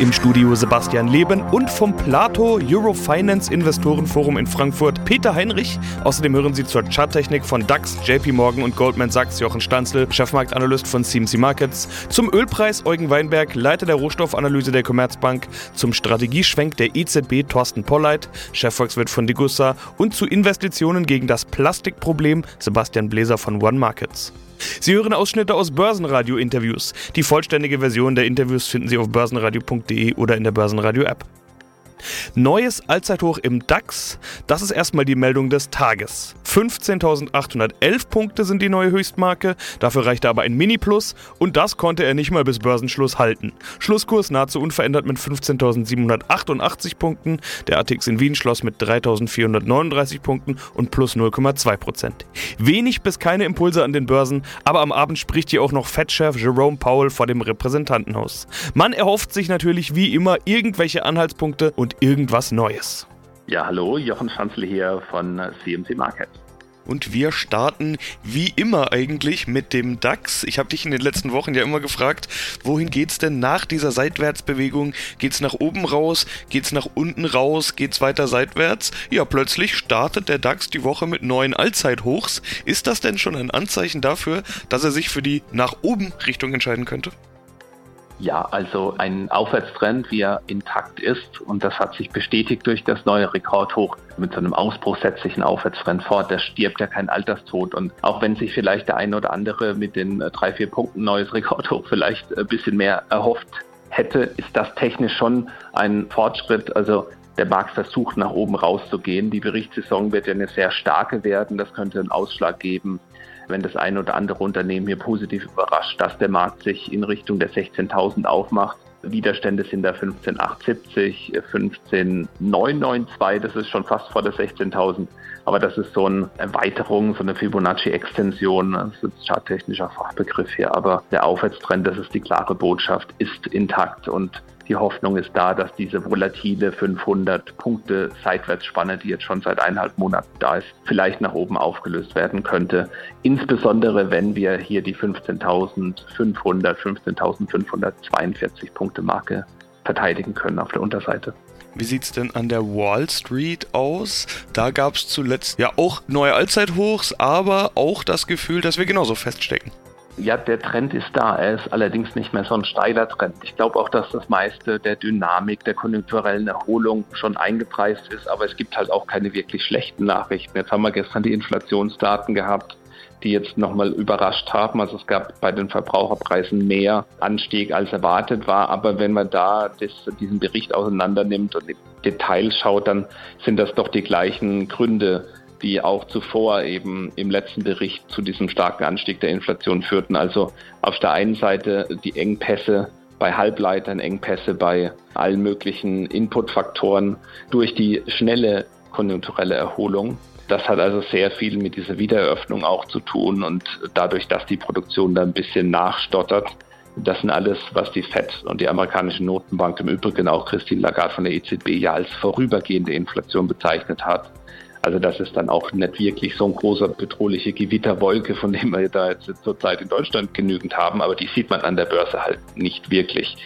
Im Studio Sebastian Leben und vom Plato Eurofinance Investorenforum in Frankfurt Peter Heinrich. Außerdem hören Sie zur Charttechnik von DAX, JP Morgan und Goldman Sachs Jochen Stanzel, Chefmarktanalyst von CMC Markets, zum Ölpreis Eugen Weinberg, Leiter der Rohstoffanalyse der Commerzbank, zum Strategieschwenk der EZB Thorsten Polleit, Chefvolkswirt von Degussa und zu Investitionen gegen das Plastikproblem Sebastian Bläser von One Markets. Sie hören Ausschnitte aus Börsenradio-Interviews. Die vollständige Version der Interviews finden Sie auf börsenradio.de oder in der Börsenradio-App. Neues Allzeithoch im DAX, das ist erstmal die Meldung des Tages. 15.811 Punkte sind die neue Höchstmarke, dafür reichte aber ein Mini-Plus und das konnte er nicht mal bis Börsenschluss halten. Schlusskurs nahezu unverändert mit 15.788 Punkten, der ATX in Wien schloss mit 3.439 Punkten und plus 0,2 Prozent. Wenig bis keine Impulse an den Börsen, aber am Abend spricht hier auch noch Fettchef Jerome Powell vor dem Repräsentantenhaus. Man erhofft sich natürlich wie immer irgendwelche Anhaltspunkte und irgendwas Neues. Ja, hallo, Jochen Schanzle hier von CMC Market. Und wir starten wie immer eigentlich mit dem DAX. Ich habe dich in den letzten Wochen ja immer gefragt, wohin geht's denn nach dieser Seitwärtsbewegung? Geht's nach oben raus? Geht's nach unten raus? Geht's weiter seitwärts? Ja, plötzlich startet der DAX die Woche mit neuen Allzeithochs. Ist das denn schon ein Anzeichen dafür, dass er sich für die nach oben Richtung entscheiden könnte? Ja, also ein Aufwärtstrend, wie er intakt ist und das hat sich bestätigt durch das neue Rekordhoch. Mit so einem Ausbruch setzt sich ein Aufwärtstrend fort, der stirbt ja kein Alterstod und auch wenn sich vielleicht der eine oder andere mit den äh, drei, vier Punkten neues Rekordhoch vielleicht ein bisschen mehr erhofft hätte, ist das technisch schon ein Fortschritt. Also der Markt versucht nach oben rauszugehen. Die Berichtssaison wird ja eine sehr starke werden. Das könnte einen Ausschlag geben wenn das eine oder andere Unternehmen hier positiv überrascht, dass der Markt sich in Richtung der 16.000 aufmacht. Widerstände sind da 15,870, 15,992, das ist schon fast vor der 16.000. Aber das ist so eine Erweiterung, so eine Fibonacci-Extension, das ist charttechnischer Fachbegriff hier. Aber der Aufwärtstrend, das ist die klare Botschaft, ist intakt und die Hoffnung ist da, dass diese volatile 500 Punkte Seitwärtsspanne, die jetzt schon seit eineinhalb Monaten da ist, vielleicht nach oben aufgelöst werden könnte. Insbesondere wenn wir hier die 15.500, 15.542 Punkte Marke verteidigen können auf der Unterseite. Wie sieht es denn an der Wall Street aus? Da gab es zuletzt ja auch neue Allzeithochs, aber auch das Gefühl, dass wir genauso feststecken. Ja, der Trend ist da. Er ist allerdings nicht mehr so ein steiler Trend. Ich glaube auch, dass das meiste der Dynamik, der konjunkturellen Erholung schon eingepreist ist. Aber es gibt halt auch keine wirklich schlechten Nachrichten. Jetzt haben wir gestern die Inflationsdaten gehabt, die jetzt nochmal überrascht haben. Also es gab bei den Verbraucherpreisen mehr Anstieg als erwartet war. Aber wenn man da das, diesen Bericht auseinander nimmt und in Details schaut, dann sind das doch die gleichen Gründe die auch zuvor eben im letzten Bericht zu diesem starken Anstieg der Inflation führten. Also auf der einen Seite die Engpässe bei Halbleitern, Engpässe bei allen möglichen Inputfaktoren durch die schnelle konjunkturelle Erholung. Das hat also sehr viel mit dieser Wiedereröffnung auch zu tun und dadurch, dass die Produktion da ein bisschen nachstottert. Das sind alles, was die FED und die amerikanische Notenbank im Übrigen auch Christine Lagarde von der EZB ja als vorübergehende Inflation bezeichnet hat. Also das ist dann auch nicht wirklich so ein großer bedrohliche Gewitterwolke, von dem wir da jetzt zurzeit in Deutschland genügend haben, aber die sieht man an der Börse halt nicht wirklich.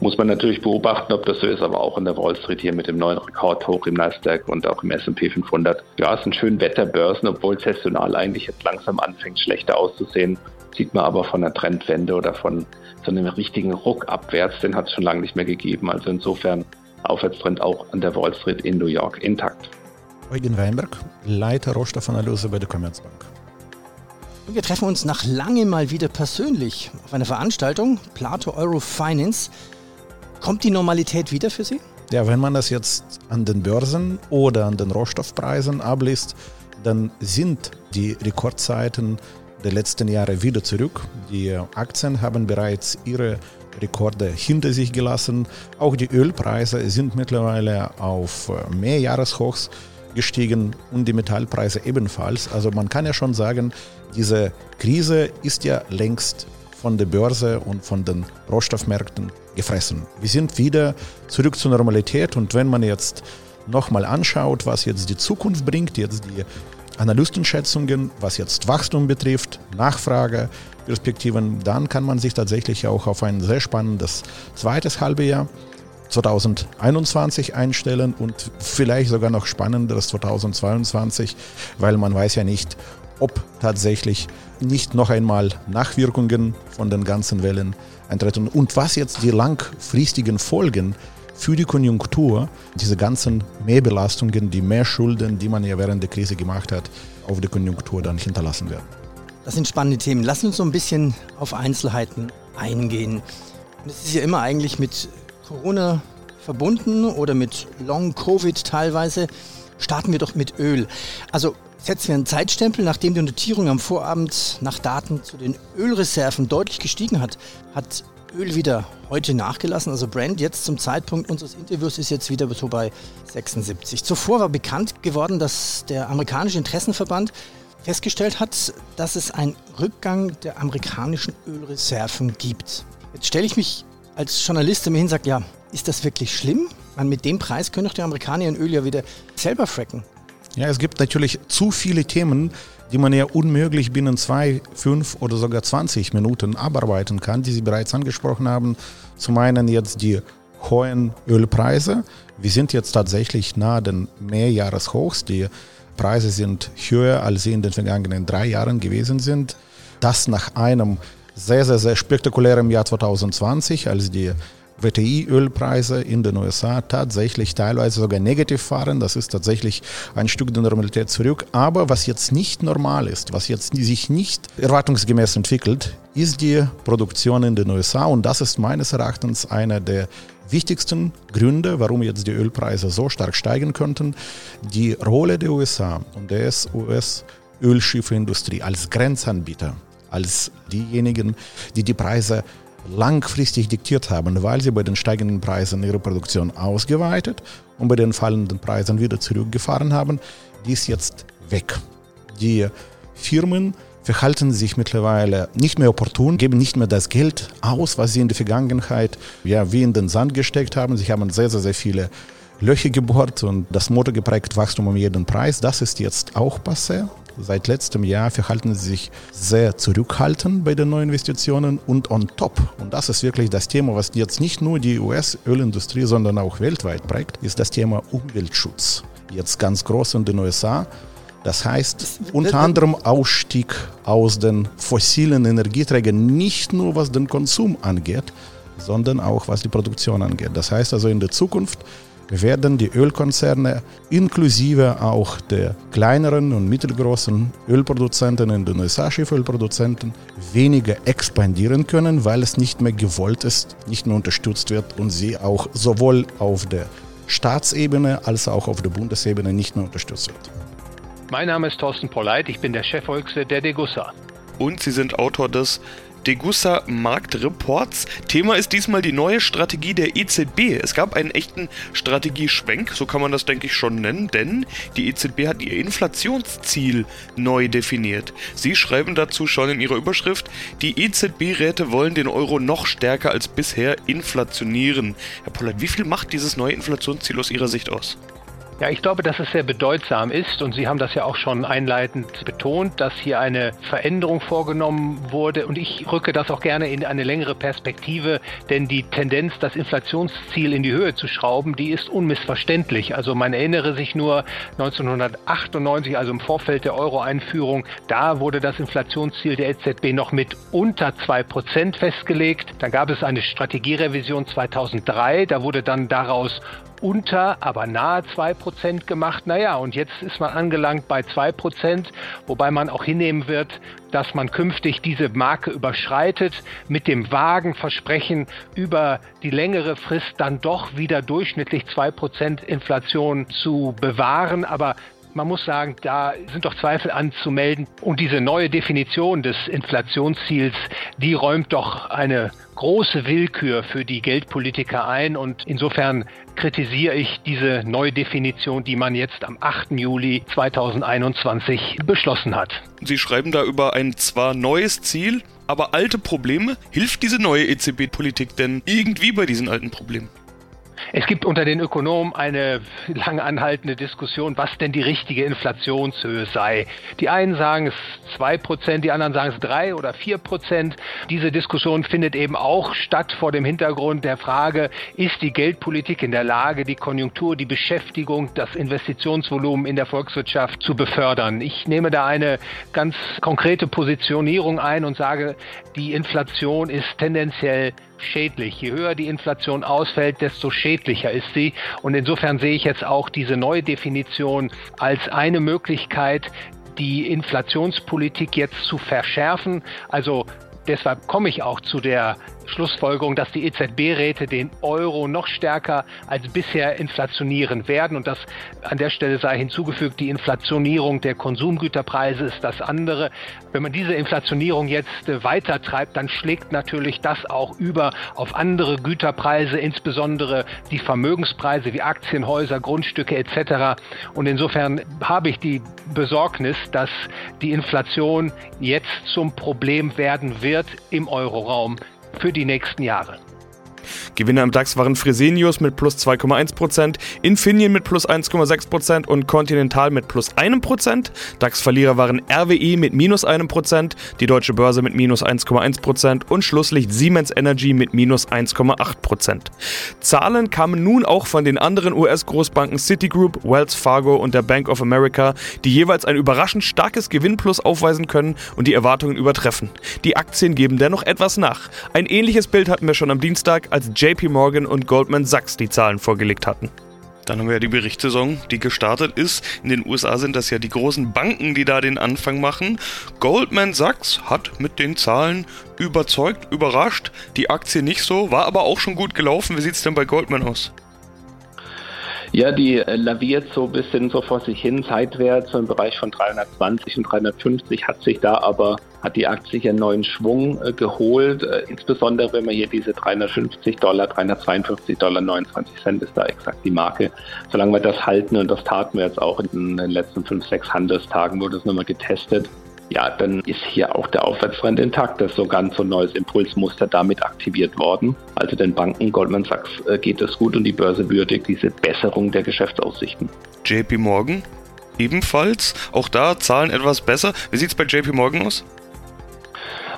Muss man natürlich beobachten, ob das so ist, aber auch in der Wall Street hier mit dem neuen Rekordhoch im Nasdaq und auch im S&P 500. Ja, es sind schön Wetterbörsen, obwohl saisonal eigentlich jetzt langsam anfängt schlechter auszusehen. Sieht man aber von einer Trendwende oder von so einem richtigen Ruck abwärts, den hat es schon lange nicht mehr gegeben. Also insofern Aufwärtstrend auch an der Wall Street in New York intakt. Eugen Weinberg, Leiter Rohstoffanalyse bei der Commerzbank. Wir treffen uns nach langem mal wieder persönlich auf einer Veranstaltung, Plato Euro Finance. Kommt die Normalität wieder für Sie? Ja, wenn man das jetzt an den Börsen oder an den Rohstoffpreisen abliest, dann sind die Rekordzeiten der letzten Jahre wieder zurück. Die Aktien haben bereits ihre Rekorde hinter sich gelassen. Auch die Ölpreise sind mittlerweile auf Mehrjahreshochs gestiegen und die Metallpreise ebenfalls. Also man kann ja schon sagen, diese Krise ist ja längst von der Börse und von den Rohstoffmärkten gefressen. Wir sind wieder zurück zur Normalität und wenn man jetzt nochmal anschaut, was jetzt die Zukunft bringt, jetzt die Analystenschätzungen, was jetzt Wachstum betrifft, Nachfrageperspektiven, dann kann man sich tatsächlich auch auf ein sehr spannendes zweites Halbjahr 2021 einstellen und vielleicht sogar noch spannenderes 2022, weil man weiß ja nicht, ob tatsächlich nicht noch einmal Nachwirkungen von den ganzen Wellen eintreten und was jetzt die langfristigen Folgen für die Konjunktur, diese ganzen Mehrbelastungen, die Mehrschulden, die man ja während der Krise gemacht hat, auf die Konjunktur dann hinterlassen werden. Das sind spannende Themen. Lass uns so ein bisschen auf Einzelheiten eingehen. Es ist ja immer eigentlich mit Corona verbunden oder mit Long Covid teilweise. Starten wir doch mit Öl. Also setzen wir einen Zeitstempel, nachdem die Notierung am Vorabend nach Daten zu den Ölreserven deutlich gestiegen hat, hat Öl wieder heute nachgelassen. Also Brand jetzt zum Zeitpunkt unseres Interviews ist jetzt wieder so bei 76. Zuvor war bekannt geworden, dass der amerikanische Interessenverband festgestellt hat, dass es einen Rückgang der amerikanischen Ölreserven gibt. Jetzt stelle ich mich als Journalist mir hin und sage, ja, ist das wirklich schlimm? Man, mit dem Preis können doch die Amerikaner ihr Öl ja wieder selber fracken. Ja, es gibt natürlich zu viele Themen, die man ja unmöglich binnen zwei, fünf oder sogar 20 Minuten abarbeiten kann, die Sie bereits angesprochen haben. Zum einen jetzt die hohen Ölpreise. Wir sind jetzt tatsächlich nahe den Mehrjahreshochs. Die Preise sind höher, als sie in den vergangenen drei Jahren gewesen sind. Das nach einem sehr, sehr, sehr spektakulären Jahr 2020, als die WTI-Ölpreise in den USA tatsächlich teilweise sogar negativ waren. Das ist tatsächlich ein Stück der Normalität zurück. Aber was jetzt nicht normal ist, was jetzt sich nicht erwartungsgemäß entwickelt, ist die Produktion in den USA. Und das ist meines Erachtens einer der wichtigsten Gründe, warum jetzt die Ölpreise so stark steigen könnten. Die Rolle der USA und der US-Ölschiffindustrie als Grenzanbieter als diejenigen, die die Preise langfristig diktiert haben, weil sie bei den steigenden Preisen ihre Produktion ausgeweitet und bei den fallenden Preisen wieder zurückgefahren haben, die ist jetzt weg. Die Firmen verhalten sich mittlerweile nicht mehr opportun, geben nicht mehr das Geld aus, was sie in der Vergangenheit ja, wie in den Sand gesteckt haben. Sie haben sehr, sehr, sehr viele Löcher gebohrt und das Motto geprägt Wachstum um jeden Preis. Das ist jetzt auch passé. Seit letztem Jahr verhalten sie sich sehr zurückhaltend bei den Neuinvestitionen und on top, und das ist wirklich das Thema, was jetzt nicht nur die US-Ölindustrie, sondern auch weltweit prägt, ist das Thema Umweltschutz. Jetzt ganz groß in den USA. Das heißt unter anderem Ausstieg aus den fossilen Energieträgern, nicht nur was den Konsum angeht, sondern auch was die Produktion angeht. Das heißt also in der Zukunft werden die Ölkonzerne inklusive auch der kleineren und mittelgroßen Ölproduzenten in den USA, Schiffölproduzenten, weniger expandieren können, weil es nicht mehr gewollt ist, nicht mehr unterstützt wird und sie auch sowohl auf der Staatsebene als auch auf der Bundesebene nicht mehr unterstützt wird. Mein Name ist Thorsten Polleit, ich bin der Chefvolkswirt der Degussa. Und Sie sind Autor des Degussa Marktreports. Thema ist diesmal die neue Strategie der EZB. Es gab einen echten Strategieschwenk, so kann man das denke ich schon nennen, denn die EZB hat ihr Inflationsziel neu definiert. Sie schreiben dazu schon in ihrer Überschrift, die EZB-Räte wollen den Euro noch stärker als bisher inflationieren. Herr Pollert, wie viel macht dieses neue Inflationsziel aus Ihrer Sicht aus? Ja, ich glaube, dass es sehr bedeutsam ist und Sie haben das ja auch schon einleitend betont, dass hier eine Veränderung vorgenommen wurde und ich rücke das auch gerne in eine längere Perspektive, denn die Tendenz, das Inflationsziel in die Höhe zu schrauben, die ist unmissverständlich. Also man erinnere sich nur 1998, also im Vorfeld der Euro-Einführung, da wurde das Inflationsziel der EZB noch mit unter 2% festgelegt. Dann gab es eine Strategierevision 2003, da wurde dann daraus unter, aber nahe 2% gemacht. Naja, und jetzt ist man angelangt bei 2%, wobei man auch hinnehmen wird, dass man künftig diese Marke überschreitet, mit dem vagen Versprechen, über die längere Frist dann doch wieder durchschnittlich 2% Inflation zu bewahren. Aber man muss sagen, da sind doch Zweifel anzumelden. Und diese neue Definition des Inflationsziels, die räumt doch eine große Willkür für die Geldpolitiker ein. Und insofern kritisiere ich diese Neudefinition, die man jetzt am 8. Juli 2021 beschlossen hat. Sie schreiben da über ein zwar neues Ziel, aber alte Probleme. Hilft diese neue EZB-Politik denn irgendwie bei diesen alten Problemen? Es gibt unter den Ökonomen eine lang anhaltende Diskussion, was denn die richtige Inflationshöhe sei. Die einen sagen es zwei Prozent, die anderen sagen es drei oder vier Prozent. Diese Diskussion findet eben auch statt vor dem Hintergrund der Frage, ist die Geldpolitik in der Lage, die Konjunktur, die Beschäftigung, das Investitionsvolumen in der Volkswirtschaft zu befördern? Ich nehme da eine ganz konkrete Positionierung ein und sage, die Inflation ist tendenziell schädlich. Je höher die Inflation ausfällt, desto schädlicher ist sie. Und insofern sehe ich jetzt auch diese neue Definition als eine Möglichkeit, die Inflationspolitik jetzt zu verschärfen. Also deshalb komme ich auch zu der Schlussfolgerung, dass die EZB-Räte den Euro noch stärker als bisher inflationieren werden. Und das an der Stelle sei hinzugefügt, die Inflationierung der Konsumgüterpreise ist das andere. Wenn man diese Inflationierung jetzt äh, weiter treibt, dann schlägt natürlich das auch über auf andere Güterpreise, insbesondere die Vermögenspreise wie Aktienhäuser, Grundstücke etc. Und insofern habe ich die Besorgnis, dass die Inflation jetzt zum Problem werden wird im Euroraum für die nächsten Jahre. Gewinner im DAX waren Fresenius mit plus 2,1%, Infineon mit plus 1,6% und Continental mit plus 1%. DAX-Verlierer waren RWE mit minus 1%, die Deutsche Börse mit minus 1,1% und Schlusslicht Siemens Energy mit minus 1,8%. Zahlen kamen nun auch von den anderen US-Großbanken Citigroup, Wells Fargo und der Bank of America, die jeweils ein überraschend starkes Gewinnplus aufweisen können und die Erwartungen übertreffen. Die Aktien geben dennoch etwas nach. Ein ähnliches Bild hatten wir schon am Dienstag, als JP Morgan und Goldman Sachs die Zahlen vorgelegt hatten. Dann haben wir ja die Berichtssaison, die gestartet ist. In den USA sind das ja die großen Banken, die da den Anfang machen. Goldman Sachs hat mit den Zahlen überzeugt, überrascht. Die Aktie nicht so, war aber auch schon gut gelaufen. Wie sieht es denn bei Goldman aus? Ja, die äh, laviert so ein bisschen so vor sich hin, seitwärts, so im Bereich von 320 und 350 hat sich da aber, hat die Aktie sich einen neuen Schwung äh, geholt, äh, insbesondere wenn man hier diese 350 Dollar, 352 Dollar 29 Cent ist da exakt die Marke. Solange wir das halten und das taten wir jetzt auch in den letzten fünf, sechs Handelstagen, wurde es nochmal getestet, ja, dann ist hier auch der Aufwärtstrend intakt. Das ist so ganz so ein neues Impulsmuster damit aktiviert worden. Also den Banken Goldman Sachs äh, geht es gut und die Börse würdigt diese Besserung der Geschäftsaussichten. JP Morgan ebenfalls. Auch da Zahlen etwas besser. Wie sieht es bei JP Morgan aus?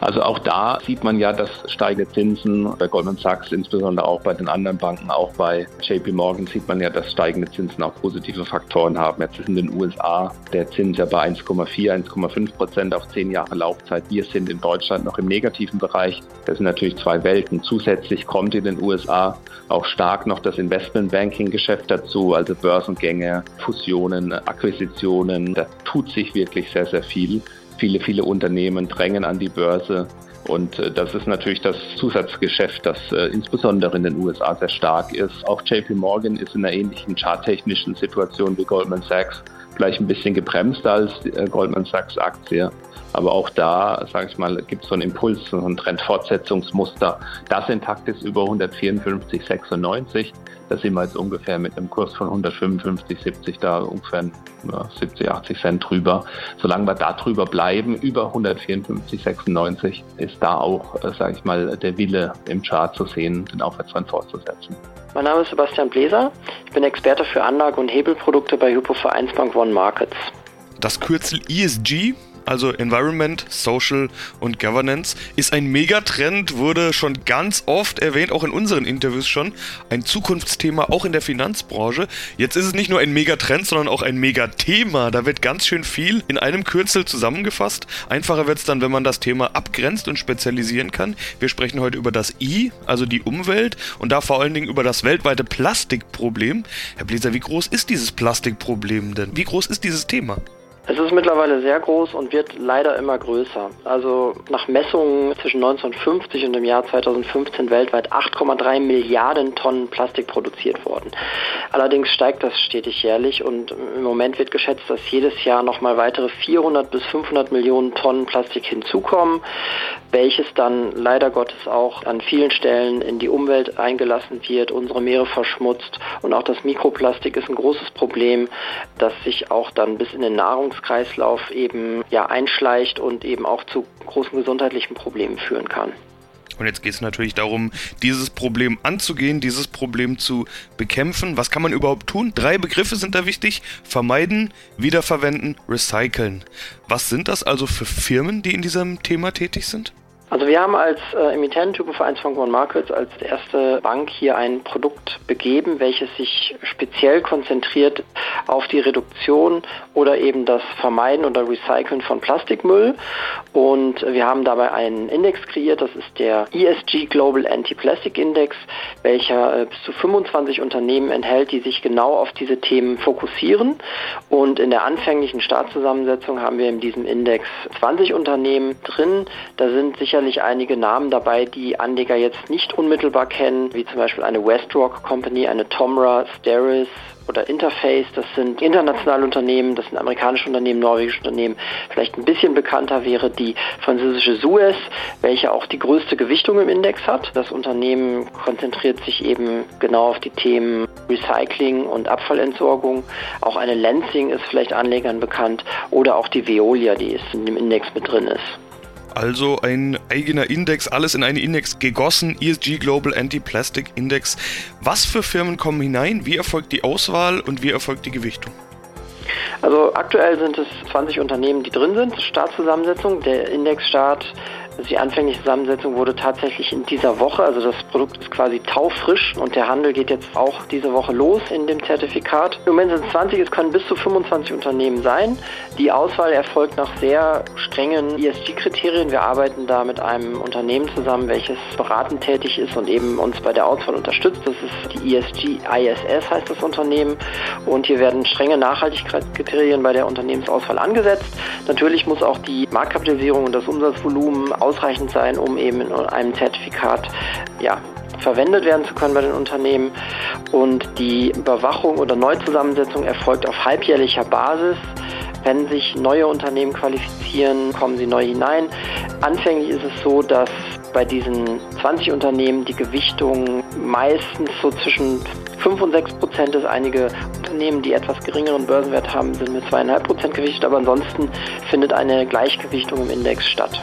Also auch da sieht man ja, dass steigende Zinsen bei Goldman Sachs, insbesondere auch bei den anderen Banken, auch bei JP Morgan sieht man ja, dass steigende Zinsen auch positive Faktoren haben. Jetzt ist in den USA der Zins ja bei 1,4, 1,5 Prozent auf zehn Jahre Laufzeit. Wir sind in Deutschland noch im negativen Bereich. Das sind natürlich zwei Welten. Zusätzlich kommt in den USA auch stark noch das Investmentbanking-Geschäft dazu, also Börsengänge, Fusionen, Akquisitionen. Da tut sich wirklich sehr, sehr viel. Viele, viele Unternehmen drängen an die Börse. Und äh, das ist natürlich das Zusatzgeschäft, das äh, insbesondere in den USA sehr stark ist. Auch JP Morgan ist in einer ähnlichen charttechnischen Situation wie Goldman Sachs, vielleicht ein bisschen gebremster als äh, Goldman Sachs Aktie. Aber auch da, sage ich mal, gibt es so einen Impuls, so ein Trendfortsetzungsmuster. Das intakt ist über 154,96. Da sind wir jetzt ungefähr mit einem Kurs von 155, 70 da ungefähr ja, 70, 80 Cent drüber. Solange wir da drüber bleiben, über 154, 96, ist da auch, äh, sage ich mal, der Wille im Chart zu sehen, den Aufwärtstrend fortzusetzen. Mein Name ist Sebastian Bläser. Ich bin Experte für Anlage- und Hebelprodukte bei Hypo Vereinsbank One Markets. Das Kürzel ESG also Environment, Social und Governance, ist ein Megatrend, wurde schon ganz oft erwähnt, auch in unseren Interviews schon. Ein Zukunftsthema auch in der Finanzbranche. Jetzt ist es nicht nur ein Megatrend, sondern auch ein Megathema. Da wird ganz schön viel in einem Kürzel zusammengefasst. Einfacher wird es dann, wenn man das Thema abgrenzt und spezialisieren kann. Wir sprechen heute über das I, also die Umwelt, und da vor allen Dingen über das weltweite Plastikproblem. Herr Bläser, wie groß ist dieses Plastikproblem denn? Wie groß ist dieses Thema? Es ist mittlerweile sehr groß und wird leider immer größer. Also nach Messungen zwischen 1950 und dem Jahr 2015 weltweit 8,3 Milliarden Tonnen Plastik produziert worden. Allerdings steigt das stetig jährlich und im Moment wird geschätzt, dass jedes Jahr nochmal weitere 400 bis 500 Millionen Tonnen Plastik hinzukommen, welches dann leider Gottes auch an vielen Stellen in die Umwelt eingelassen wird, unsere Meere verschmutzt und auch das Mikroplastik ist ein großes Problem, das sich auch dann bis in den Nahrungs Ernährungskreislauf eben ja einschleicht und eben auch zu großen gesundheitlichen Problemen führen kann. Und jetzt geht es natürlich darum, dieses Problem anzugehen, dieses Problem zu bekämpfen. Was kann man überhaupt tun? Drei Begriffe sind da wichtig. Vermeiden, wiederverwenden, recyceln. Was sind das also für Firmen, die in diesem Thema tätig sind? Also wir haben als äh, Emittent Hypovereinsbank One Markets als erste Bank hier ein Produkt begeben, welches sich speziell konzentriert auf die Reduktion oder eben das Vermeiden oder Recyceln von Plastikmüll. Und wir haben dabei einen Index kreiert, das ist der ESG Global Anti-Plastic Index, welcher äh, bis zu 25 Unternehmen enthält, die sich genau auf diese Themen fokussieren. Und in der anfänglichen Startzusammensetzung haben wir in diesem Index 20 Unternehmen drin. Da sind sicher sicherlich einige Namen dabei, die Anleger jetzt nicht unmittelbar kennen, wie zum Beispiel eine Westrock Company, eine Tomra, Steris oder Interface. Das sind internationale Unternehmen, das sind amerikanische Unternehmen, norwegische Unternehmen. Vielleicht ein bisschen bekannter wäre die französische Suez, welche auch die größte Gewichtung im Index hat. Das Unternehmen konzentriert sich eben genau auf die Themen Recycling und Abfallentsorgung. Auch eine Lansing ist vielleicht Anlegern bekannt oder auch die Veolia, die in dem Index mit drin ist. Also ein eigener Index, alles in einen Index gegossen, ESG Global Anti-Plastic Index. Was für Firmen kommen hinein? Wie erfolgt die Auswahl und wie erfolgt die Gewichtung? Also aktuell sind es 20 Unternehmen, die drin sind. Startzusammensetzung. Der Indexstart also die anfängliche Zusammensetzung wurde tatsächlich in dieser Woche, also das Produkt ist quasi taufrisch und der Handel geht jetzt auch diese Woche los in dem Zertifikat. Im Moment sind es 20, es können bis zu 25 Unternehmen sein. Die Auswahl erfolgt nach sehr strengen ESG-Kriterien. Wir arbeiten da mit einem Unternehmen zusammen, welches beratend tätig ist und eben uns bei der Auswahl unterstützt. Das ist die ESG ISS heißt das Unternehmen und hier werden strenge Nachhaltigkeitskriterien bei der Unternehmensauswahl angesetzt. Natürlich muss auch die Marktkapitalisierung und das Umsatzvolumen ausreichend sein, um eben in einem Zertifikat ja, verwendet werden zu können bei den Unternehmen. Und die Überwachung oder Neuzusammensetzung erfolgt auf halbjährlicher Basis. Wenn sich neue Unternehmen qualifizieren, kommen sie neu hinein. Anfänglich ist es so, dass bei diesen 20 Unternehmen die Gewichtung meistens so zwischen 5 und 6 Prozent ist. Einige Unternehmen, die etwas geringeren Börsenwert haben, sind mit 2,5 Prozent gewichtet, aber ansonsten findet eine Gleichgewichtung im Index statt.